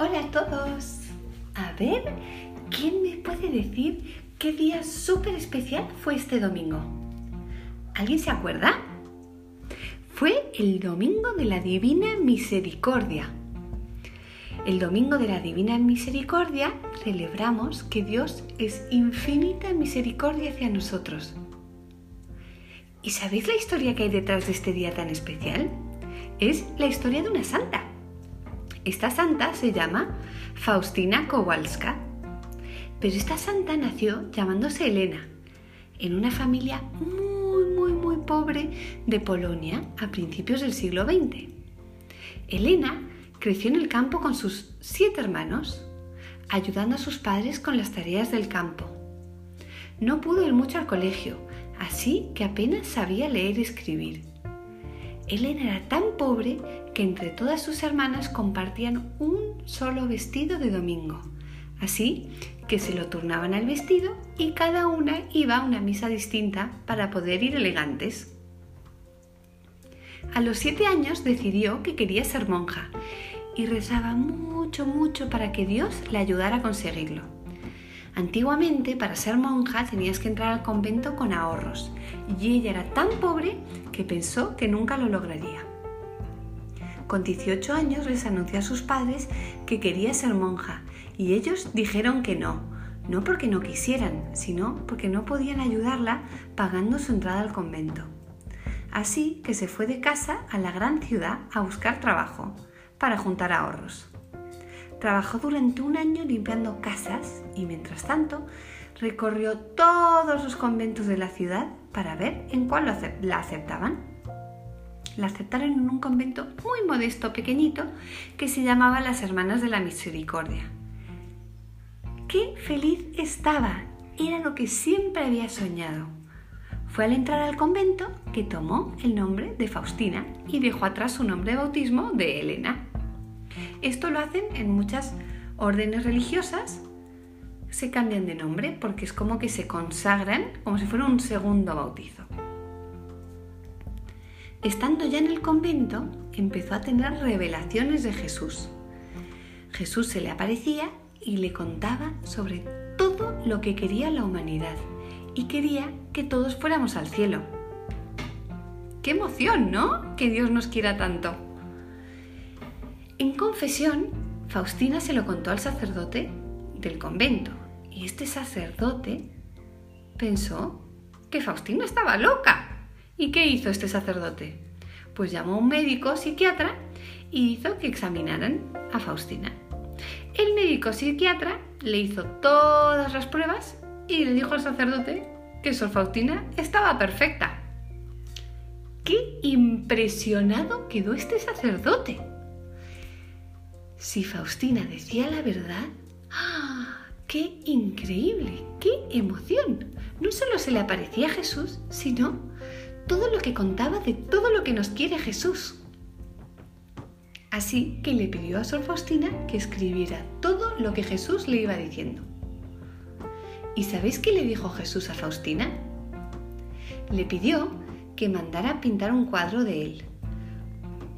Hola a todos. A ver, ¿quién me puede decir qué día súper especial fue este domingo? ¿Alguien se acuerda? Fue el domingo de la Divina Misericordia. El domingo de la Divina Misericordia celebramos que Dios es infinita misericordia hacia nosotros. ¿Y sabéis la historia que hay detrás de este día tan especial? Es la historia de una santa. Esta santa se llama Faustina Kowalska. Pero esta santa nació llamándose Elena, en una familia muy, muy, muy pobre de Polonia a principios del siglo XX. Elena creció en el campo con sus siete hermanos, ayudando a sus padres con las tareas del campo. No pudo ir mucho al colegio, así que apenas sabía leer y escribir. Elena era tan pobre que entre todas sus hermanas compartían un solo vestido de domingo. Así que se lo turnaban al vestido y cada una iba a una misa distinta para poder ir elegantes. A los siete años decidió que quería ser monja y rezaba mucho, mucho para que Dios le ayudara a conseguirlo. Antiguamente, para ser monja tenías que entrar al convento con ahorros y ella era tan pobre que pensó que nunca lo lograría. Con 18 años les anunció a sus padres que quería ser monja y ellos dijeron que no, no porque no quisieran, sino porque no podían ayudarla pagando su entrada al convento. Así que se fue de casa a la gran ciudad a buscar trabajo para juntar ahorros. Trabajó durante un año limpiando casas y mientras tanto recorrió todos los conventos de la ciudad para ver en cuál la aceptaban la aceptaron en un convento muy modesto, pequeñito, que se llamaba las Hermanas de la Misericordia. ¡Qué feliz estaba! Era lo que siempre había soñado. Fue al entrar al convento que tomó el nombre de Faustina y dejó atrás su nombre de bautismo de Elena. Esto lo hacen en muchas órdenes religiosas. Se cambian de nombre porque es como que se consagran como si fuera un segundo bautizo. Estando ya en el convento, empezó a tener revelaciones de Jesús. Jesús se le aparecía y le contaba sobre todo lo que quería la humanidad y quería que todos fuéramos al cielo. ¡Qué emoción, ¿no? Que Dios nos quiera tanto. En confesión, Faustina se lo contó al sacerdote del convento y este sacerdote pensó que Faustina estaba loca ¿Y qué hizo este sacerdote? Pues llamó a un médico psiquiatra y hizo que examinaran a Faustina. El médico psiquiatra le hizo todas las pruebas y le dijo al sacerdote que Sor Faustina estaba perfecta. ¡Qué impresionado quedó este sacerdote! Si Faustina decía la verdad, ¡ah! ¡Qué increíble! ¡Qué emoción! No solo se le aparecía Jesús, sino todo lo que contaba de todo lo que nos quiere Jesús. Así que le pidió a Sor Faustina que escribiera todo lo que Jesús le iba diciendo. ¿Y sabéis qué le dijo Jesús a Faustina? Le pidió que mandara pintar un cuadro de él.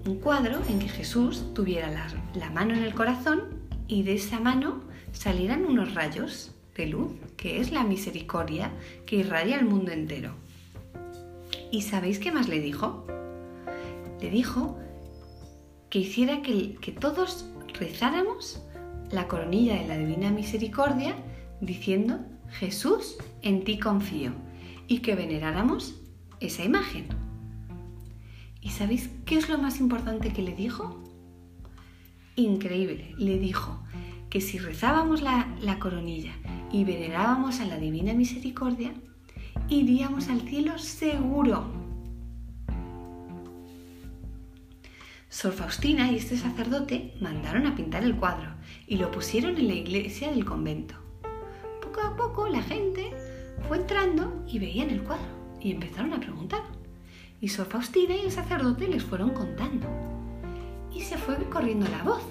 Un cuadro en que Jesús tuviera la, mano en el corazón y de esa mano salieran unos rayos de luz, que es la misericordia que irradia el mundo entero. ¿Y sabéis qué más le dijo? Le dijo que hiciera que todos rezáramos la coronilla de la Divina Misericordia diciendo, Jesús, en ti confío, y que veneráramos esa imagen. ¿Y sabéis qué es lo más importante que le dijo? Increíble, le dijo que si rezábamos la, la coronilla y venerábamos a la Divina Misericordia, iríamos al cielo seguro. Sor Faustina y este sacerdote mandaron a pintar el cuadro y lo pusieron en la iglesia del convento. Poco a poco la gente fue entrando y veían el cuadro y empezaron a preguntar. Y Sor Faustina y el sacerdote les fueron contando. Y se fue corriendo la voz.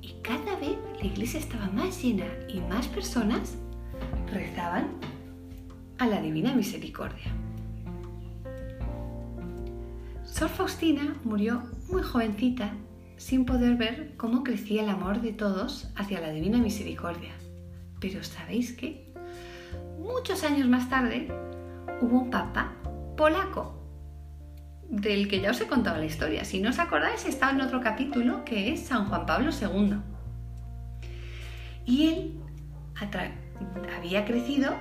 Y cada vez la iglesia estaba más llena y más personas rezaban a la Divina Misericordia. Sor Faustina murió muy jovencita, sin poder ver cómo crecía el amor de todos hacia la Divina Misericordia. Pero ¿sabéis qué? Muchos años más tarde hubo un papa polaco, del que ya os he contado la historia. Si no os acordáis, estaba en otro capítulo que es San Juan Pablo II. Y él había crecido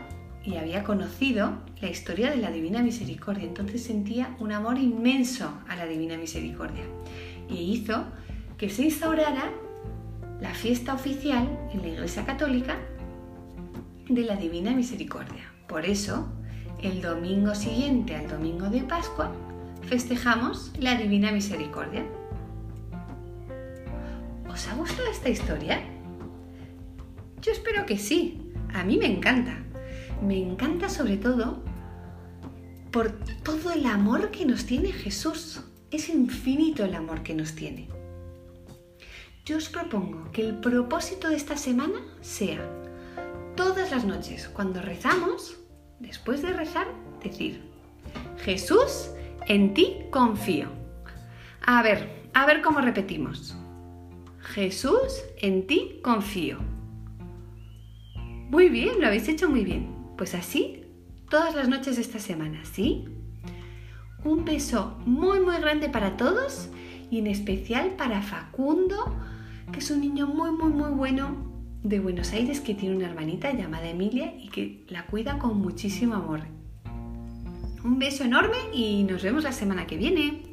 y había conocido la historia de la Divina Misericordia, entonces sentía un amor inmenso a la Divina Misericordia y hizo que se instaurara la fiesta oficial en la Iglesia Católica de la Divina Misericordia. Por eso, el domingo siguiente al domingo de Pascua, festejamos la Divina Misericordia. ¿Os ha gustado esta historia? Yo espero que sí. A mí me encanta. Me encanta sobre todo por todo el amor que nos tiene Jesús. Es infinito el amor que nos tiene. Yo os propongo que el propósito de esta semana sea todas las noches cuando rezamos, después de rezar, decir, Jesús, en ti confío. A ver, a ver cómo repetimos. Jesús, en ti confío. Muy bien, lo habéis hecho muy bien. Pues así, todas las noches de esta semana, ¿sí? Un beso muy muy grande para todos y en especial para Facundo, que es un niño muy muy muy bueno de Buenos Aires que tiene una hermanita llamada Emilia y que la cuida con muchísimo amor. Un beso enorme y nos vemos la semana que viene.